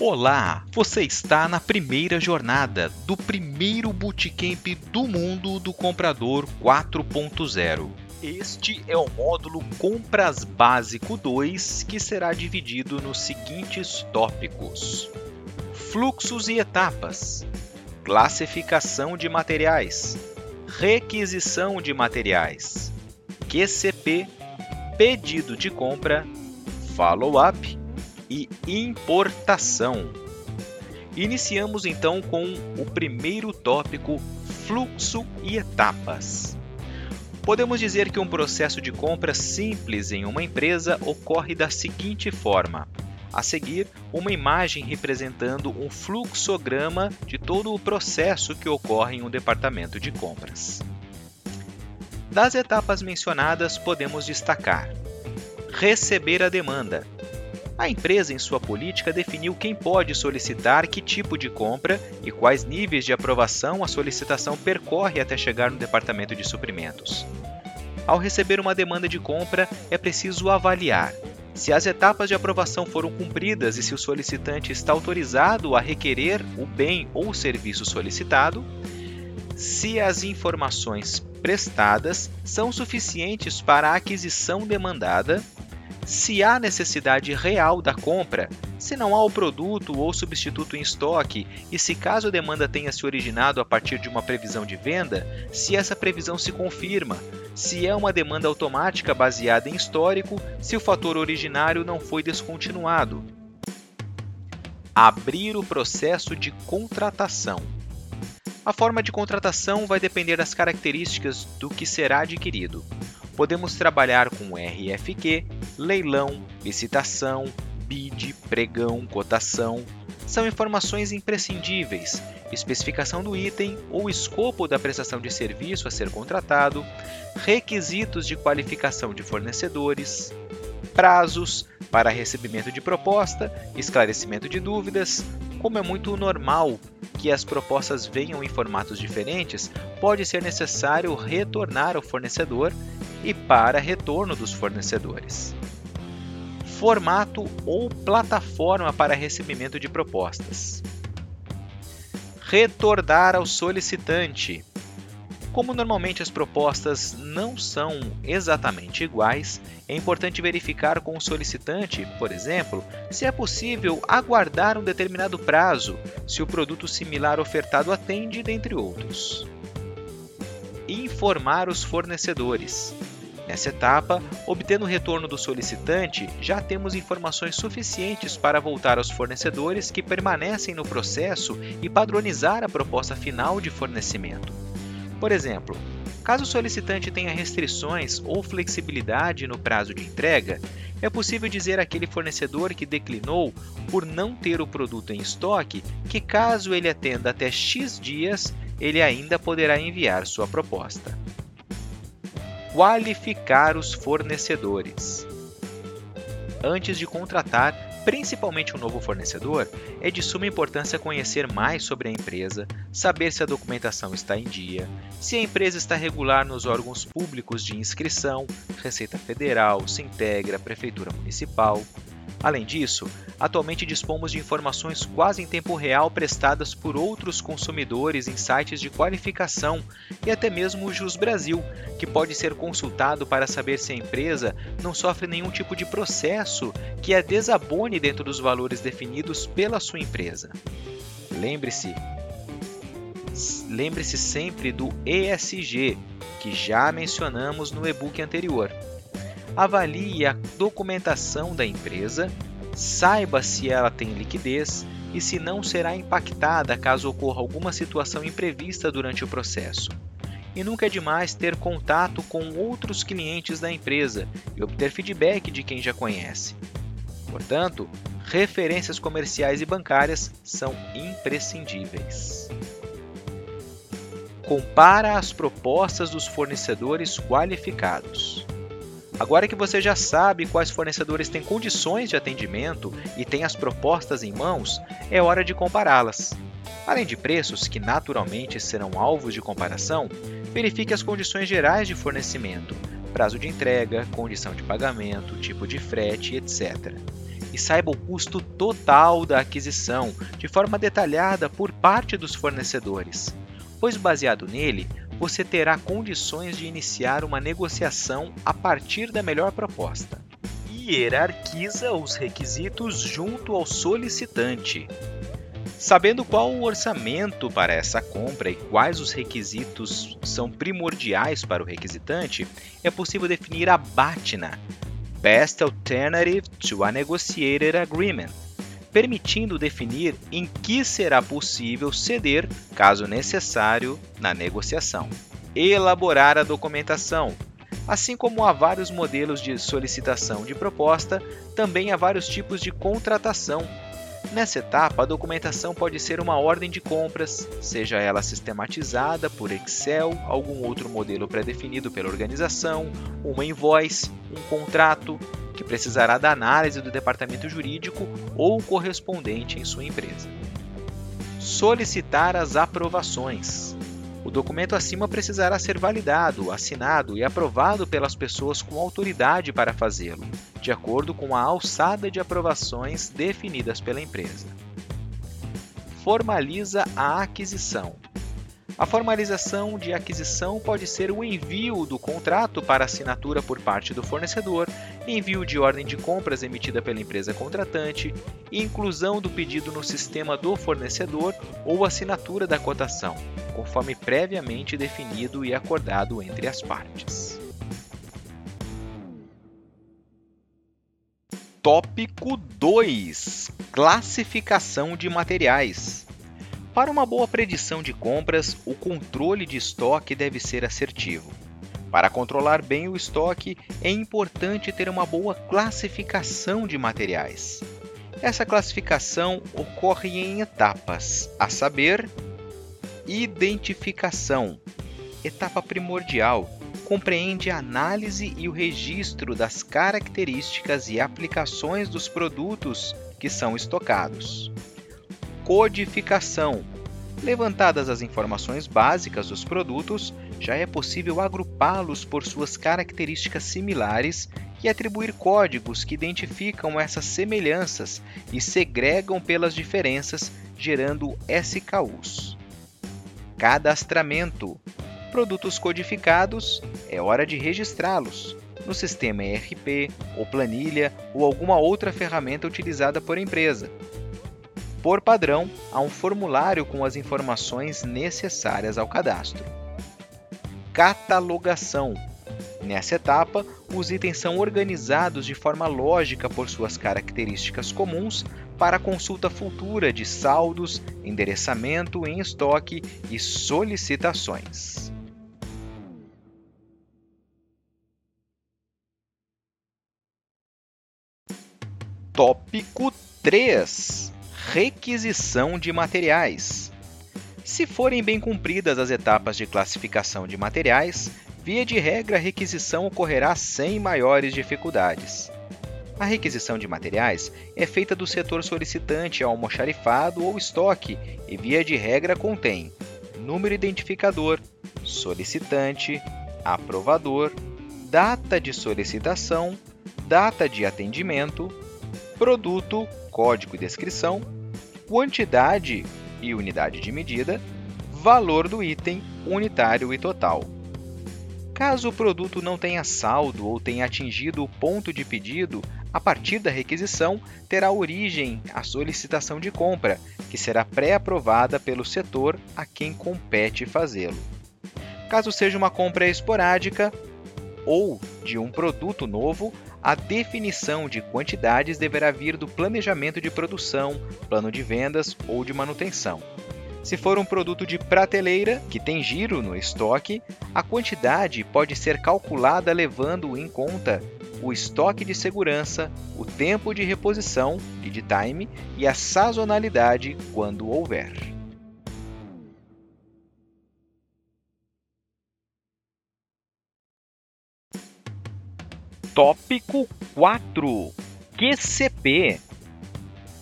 Olá, você está na primeira jornada do primeiro bootcamp do mundo do comprador 4.0. Este é o módulo Compras Básico 2, que será dividido nos seguintes tópicos: Fluxos e etapas, classificação de materiais, requisição de materiais, QCP, pedido de compra, follow-up e importação. Iniciamos então com o primeiro tópico, fluxo e etapas. Podemos dizer que um processo de compra simples em uma empresa ocorre da seguinte forma: a seguir, uma imagem representando um fluxograma de todo o processo que ocorre em um departamento de compras. Das etapas mencionadas, podemos destacar: receber a demanda, a empresa, em sua política, definiu quem pode solicitar que tipo de compra e quais níveis de aprovação a solicitação percorre até chegar no departamento de suprimentos. Ao receber uma demanda de compra, é preciso avaliar se as etapas de aprovação foram cumpridas e se o solicitante está autorizado a requerer o bem ou serviço solicitado, se as informações prestadas são suficientes para a aquisição demandada se há necessidade real da compra, se não há o produto ou substituto em estoque e se caso a demanda tenha se originado a partir de uma previsão de venda, se essa previsão se confirma, se é uma demanda automática baseada em histórico, se o fator originário não foi descontinuado. Abrir o processo de contratação. A forma de contratação vai depender das características do que será adquirido. Podemos trabalhar com RFQ, leilão, licitação, bid, pregão, cotação. São informações imprescindíveis, especificação do item ou escopo da prestação de serviço a ser contratado, requisitos de qualificação de fornecedores, prazos para recebimento de proposta, esclarecimento de dúvidas. Como é muito normal que as propostas venham em formatos diferentes, pode ser necessário retornar ao fornecedor e para retorno dos fornecedores. Formato ou plataforma para recebimento de propostas. Retornar ao solicitante. Como normalmente as propostas não são exatamente iguais, é importante verificar com o solicitante, por exemplo, se é possível aguardar um determinado prazo, se o produto similar ofertado atende, dentre outros. Informar os fornecedores. Nessa etapa, obtendo o retorno do solicitante, já temos informações suficientes para voltar aos fornecedores que permanecem no processo e padronizar a proposta final de fornecimento. Por exemplo, caso o solicitante tenha restrições ou flexibilidade no prazo de entrega, é possível dizer àquele fornecedor que declinou por não ter o produto em estoque que, caso ele atenda até X dias, ele ainda poderá enviar sua proposta qualificar os fornecedores. Antes de contratar, principalmente um novo fornecedor, é de suma importância conhecer mais sobre a empresa, saber se a documentação está em dia, se a empresa está regular nos órgãos públicos de inscrição, Receita Federal, Sintegra, Prefeitura Municipal, Além disso, atualmente dispomos de informações quase em tempo real prestadas por outros consumidores em sites de qualificação e até mesmo o Jus Brasil, que pode ser consultado para saber se a empresa não sofre nenhum tipo de processo que a desabone dentro dos valores definidos pela sua empresa. Lembre-se, lembre-se sempre do ESG, que já mencionamos no e-book anterior avalie a documentação da empresa, saiba se ela tem liquidez e se não será impactada caso ocorra alguma situação imprevista durante o processo. E nunca é demais ter contato com outros clientes da empresa e obter feedback de quem já conhece. Portanto, referências comerciais e bancárias são imprescindíveis. Compara as propostas dos fornecedores qualificados. Agora que você já sabe quais fornecedores têm condições de atendimento e tem as propostas em mãos, é hora de compará-las. Além de preços, que naturalmente serão alvos de comparação, verifique as condições gerais de fornecimento, prazo de entrega, condição de pagamento, tipo de frete, etc. E saiba o custo total da aquisição, de forma detalhada por parte dos fornecedores, pois baseado nele, você terá condições de iniciar uma negociação a partir da melhor proposta. Hierarquiza os requisitos junto ao solicitante. Sabendo qual o orçamento para essa compra e quais os requisitos são primordiais para o requisitante, é possível definir a BATNA, Best Alternative to a Negotiated Agreement, permitindo definir em que será possível ceder, caso necessário, na negociação. Elaborar a documentação. Assim como há vários modelos de solicitação de proposta, também há vários tipos de contratação Nessa etapa, a documentação pode ser uma ordem de compras, seja ela sistematizada por Excel, algum outro modelo pré-definido pela organização, uma invoice, um contrato, que precisará da análise do departamento jurídico ou correspondente em sua empresa. Solicitar as aprovações. O documento acima precisará ser validado, assinado e aprovado pelas pessoas com autoridade para fazê-lo, de acordo com a alçada de aprovações definidas pela empresa. Formaliza a aquisição. A formalização de aquisição pode ser o envio do contrato para assinatura por parte do fornecedor, envio de ordem de compras emitida pela empresa contratante, inclusão do pedido no sistema do fornecedor ou assinatura da cotação, conforme previamente definido e acordado entre as partes. Tópico 2: Classificação de materiais. Para uma boa predição de compras, o controle de estoque deve ser assertivo. Para controlar bem o estoque, é importante ter uma boa classificação de materiais. Essa classificação ocorre em etapas, a saber, identificação, etapa primordial, compreende a análise e o registro das características e aplicações dos produtos que são estocados codificação. Levantadas as informações básicas dos produtos, já é possível agrupá-los por suas características similares e atribuir códigos que identificam essas semelhanças e segregam pelas diferenças, gerando SKUs. Cadastramento. Produtos codificados, é hora de registrá-los no sistema ERP ou planilha ou alguma outra ferramenta utilizada por empresa, por padrão, há um formulário com as informações necessárias ao cadastro. Catalogação. Nessa etapa, os itens são organizados de forma lógica por suas características comuns para consulta futura de saldos, endereçamento em estoque e solicitações. Tópico 3 requisição de materiais. Se forem bem cumpridas as etapas de classificação de materiais, via de regra a requisição ocorrerá sem maiores dificuldades. A requisição de materiais é feita do setor solicitante ao almoxarifado ou estoque e, via de regra, contém número identificador, solicitante, aprovador, data de solicitação, data de atendimento, produto, código e descrição, quantidade e unidade de medida, valor do item unitário e total. Caso o produto não tenha saldo ou tenha atingido o ponto de pedido, a partir da requisição terá origem a solicitação de compra, que será pré-aprovada pelo setor a quem compete fazê-lo. Caso seja uma compra esporádica ou de um produto novo, a definição de quantidades deverá vir do planejamento de produção, plano de vendas ou de manutenção. Se for um produto de prateleira, que tem giro no estoque, a quantidade pode ser calculada levando em conta o estoque de segurança, o tempo de reposição, lead time, e a sazonalidade quando houver. Tópico 4: QCP.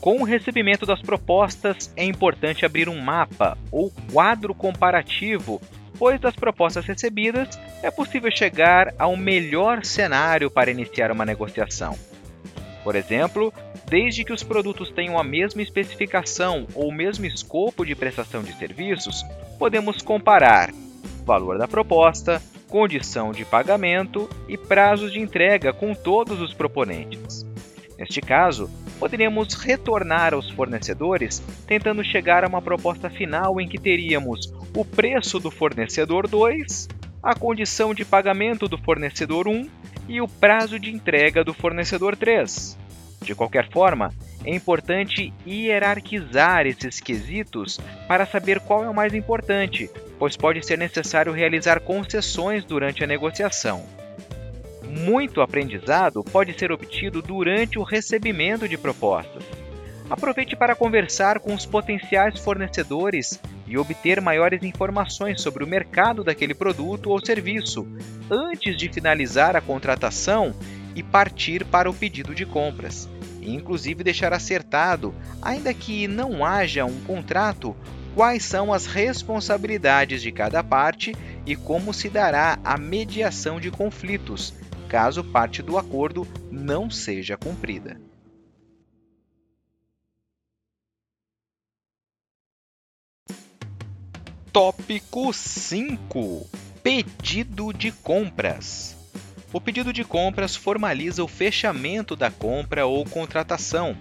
Com o recebimento das propostas, é importante abrir um mapa ou quadro comparativo, pois das propostas recebidas é possível chegar a um melhor cenário para iniciar uma negociação. Por exemplo, desde que os produtos tenham a mesma especificação ou o mesmo escopo de prestação de serviços, podemos comparar valor da proposta, condição de pagamento e prazos de entrega com todos os proponentes. Neste caso, poderíamos retornar aos fornecedores tentando chegar a uma proposta final em que teríamos o preço do fornecedor 2, a condição de pagamento do fornecedor 1 e o prazo de entrega do fornecedor 3. De qualquer forma, é importante hierarquizar esses quesitos para saber qual é o mais importante, pois pode ser necessário realizar concessões durante a negociação. Muito aprendizado pode ser obtido durante o recebimento de propostas. Aproveite para conversar com os potenciais fornecedores e obter maiores informações sobre o mercado daquele produto ou serviço antes de finalizar a contratação e partir para o pedido de compras. E, inclusive deixar acertado, ainda que não haja um contrato, quais são as responsabilidades de cada parte e como se dará a mediação de conflitos, caso parte do acordo não seja cumprida. Tópico 5: Pedido de compras. O pedido de compras formaliza o fechamento da compra ou contratação.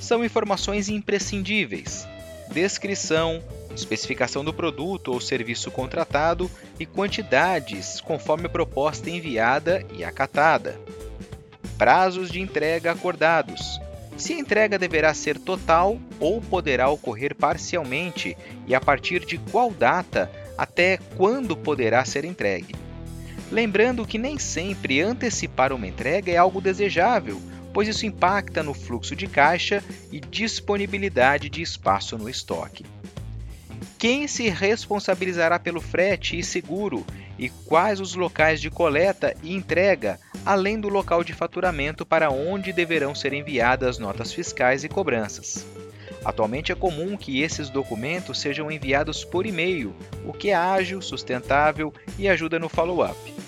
São informações imprescindíveis: descrição, especificação do produto ou serviço contratado e quantidades, conforme a proposta enviada e acatada. Prazos de entrega acordados se a entrega deverá ser total ou poderá ocorrer parcialmente e a partir de qual data até quando poderá ser entregue. Lembrando que nem sempre antecipar uma entrega é algo desejável, pois isso impacta no fluxo de caixa e disponibilidade de espaço no estoque. Quem se responsabilizará pelo frete e seguro e quais os locais de coleta e entrega além do local de faturamento para onde deverão ser enviadas notas fiscais e cobranças. Atualmente é comum que esses documentos sejam enviados por e-mail, o que é ágil, sustentável e ajuda no follow-up.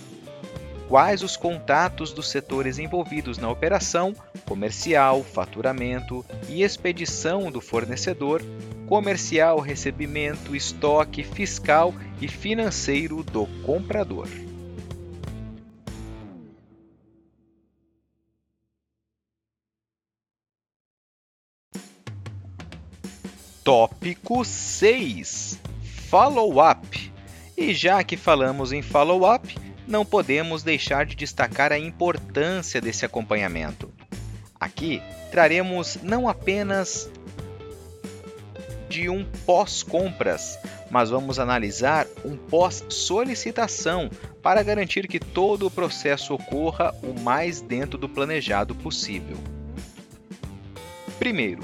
Quais os contatos dos setores envolvidos na operação comercial, faturamento e expedição do fornecedor, comercial, recebimento, estoque, fiscal e financeiro do comprador. Tópico 6: Follow-up. E já que falamos em follow-up, não podemos deixar de destacar a importância desse acompanhamento. Aqui traremos não apenas de um pós-compras, mas vamos analisar um pós-solicitação para garantir que todo o processo ocorra o mais dentro do planejado possível. Primeiro,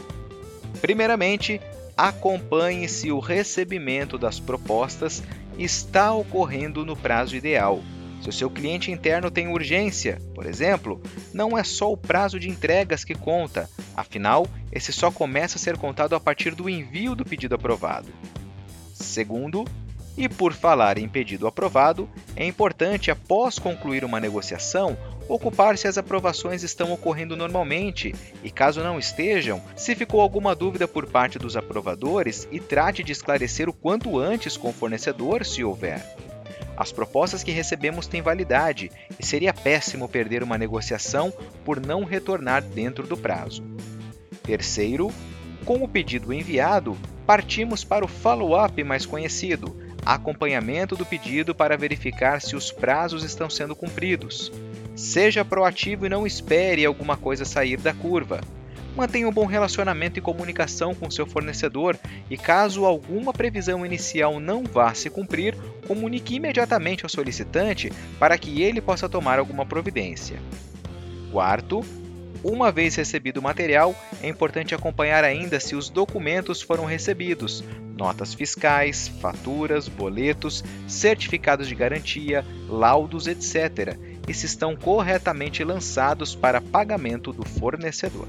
primeiramente, acompanhe se o recebimento das propostas está ocorrendo no prazo ideal. Se o seu cliente interno tem urgência, por exemplo, não é só o prazo de entregas que conta, afinal, esse só começa a ser contado a partir do envio do pedido aprovado. Segundo, e por falar em pedido aprovado, é importante, após concluir uma negociação, ocupar se as aprovações estão ocorrendo normalmente e, caso não estejam, se ficou alguma dúvida por parte dos aprovadores e trate de esclarecer o quanto antes com o fornecedor, se houver. As propostas que recebemos têm validade e seria péssimo perder uma negociação por não retornar dentro do prazo. Terceiro, com o pedido enviado, partimos para o follow-up mais conhecido, acompanhamento do pedido para verificar se os prazos estão sendo cumpridos. Seja proativo e não espere alguma coisa sair da curva. Mantenha um bom relacionamento e comunicação com seu fornecedor e, caso alguma previsão inicial não vá se cumprir, comunique imediatamente ao solicitante para que ele possa tomar alguma providência. Quarto, uma vez recebido o material, é importante acompanhar ainda se os documentos foram recebidos, notas fiscais, faturas, boletos, certificados de garantia, laudos, etc., e se estão corretamente lançados para pagamento do fornecedor.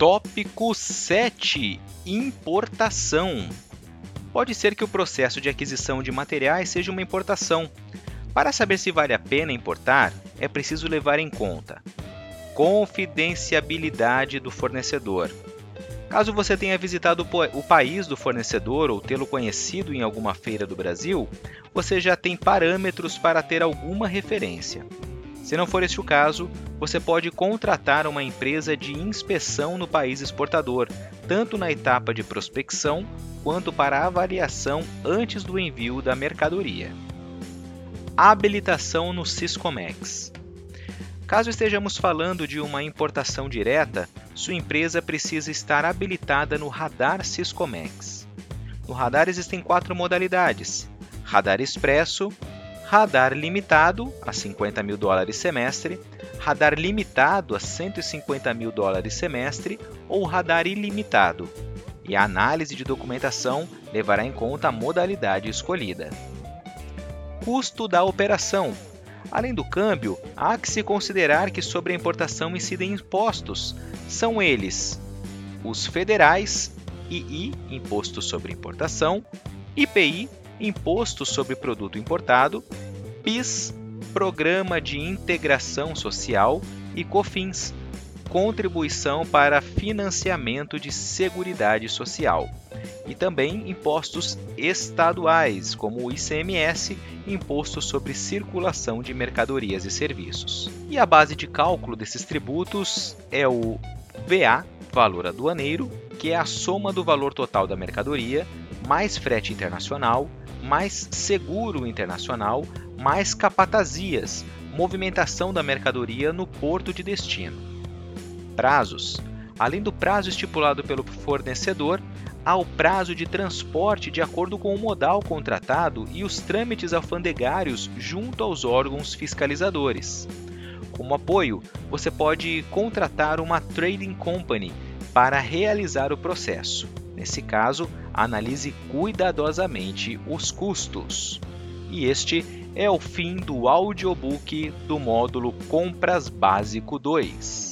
Tópico 7: Importação. Pode ser que o processo de aquisição de materiais seja uma importação. Para saber se vale a pena importar, é preciso levar em conta confidenciabilidade do fornecedor. Caso você tenha visitado o país do fornecedor ou tê-lo conhecido em alguma feira do Brasil, você já tem parâmetros para ter alguma referência. Se não for este o caso, você pode contratar uma empresa de inspeção no país exportador, tanto na etapa de prospecção quanto para avaliação antes do envio da mercadoria. Habilitação no Siscomex. Caso estejamos falando de uma importação direta, sua empresa precisa estar habilitada no radar Siscomex. No radar existem quatro modalidades: radar expresso, radar limitado a 50 mil dólares semestre, radar limitado a 150 mil dólares semestre ou radar ilimitado. E a análise de documentação levará em conta a modalidade escolhida. Custo da operação. Além do câmbio, há que se considerar que sobre a importação incidem impostos. São eles os federais, II, Imposto sobre Importação, IPI, Imposto sobre Produto Importado, PIS, Programa de Integração Social e COFINS, Contribuição para Financiamento de Seguridade Social, e também impostos estaduais, como o ICMS, Imposto sobre Circulação de Mercadorias e Serviços. E a base de cálculo desses tributos é o VA, valor aduaneiro, que é a soma do valor total da mercadoria, mais frete internacional, mais seguro internacional, mais capatazias, movimentação da mercadoria no porto de destino. Prazos. Além do prazo estipulado pelo fornecedor, há o prazo de transporte de acordo com o modal contratado e os trâmites alfandegários junto aos órgãos fiscalizadores. Como apoio, você pode contratar uma trading company para realizar o processo. Nesse caso, analise cuidadosamente os custos. E este é o fim do audiobook do módulo Compras Básico 2.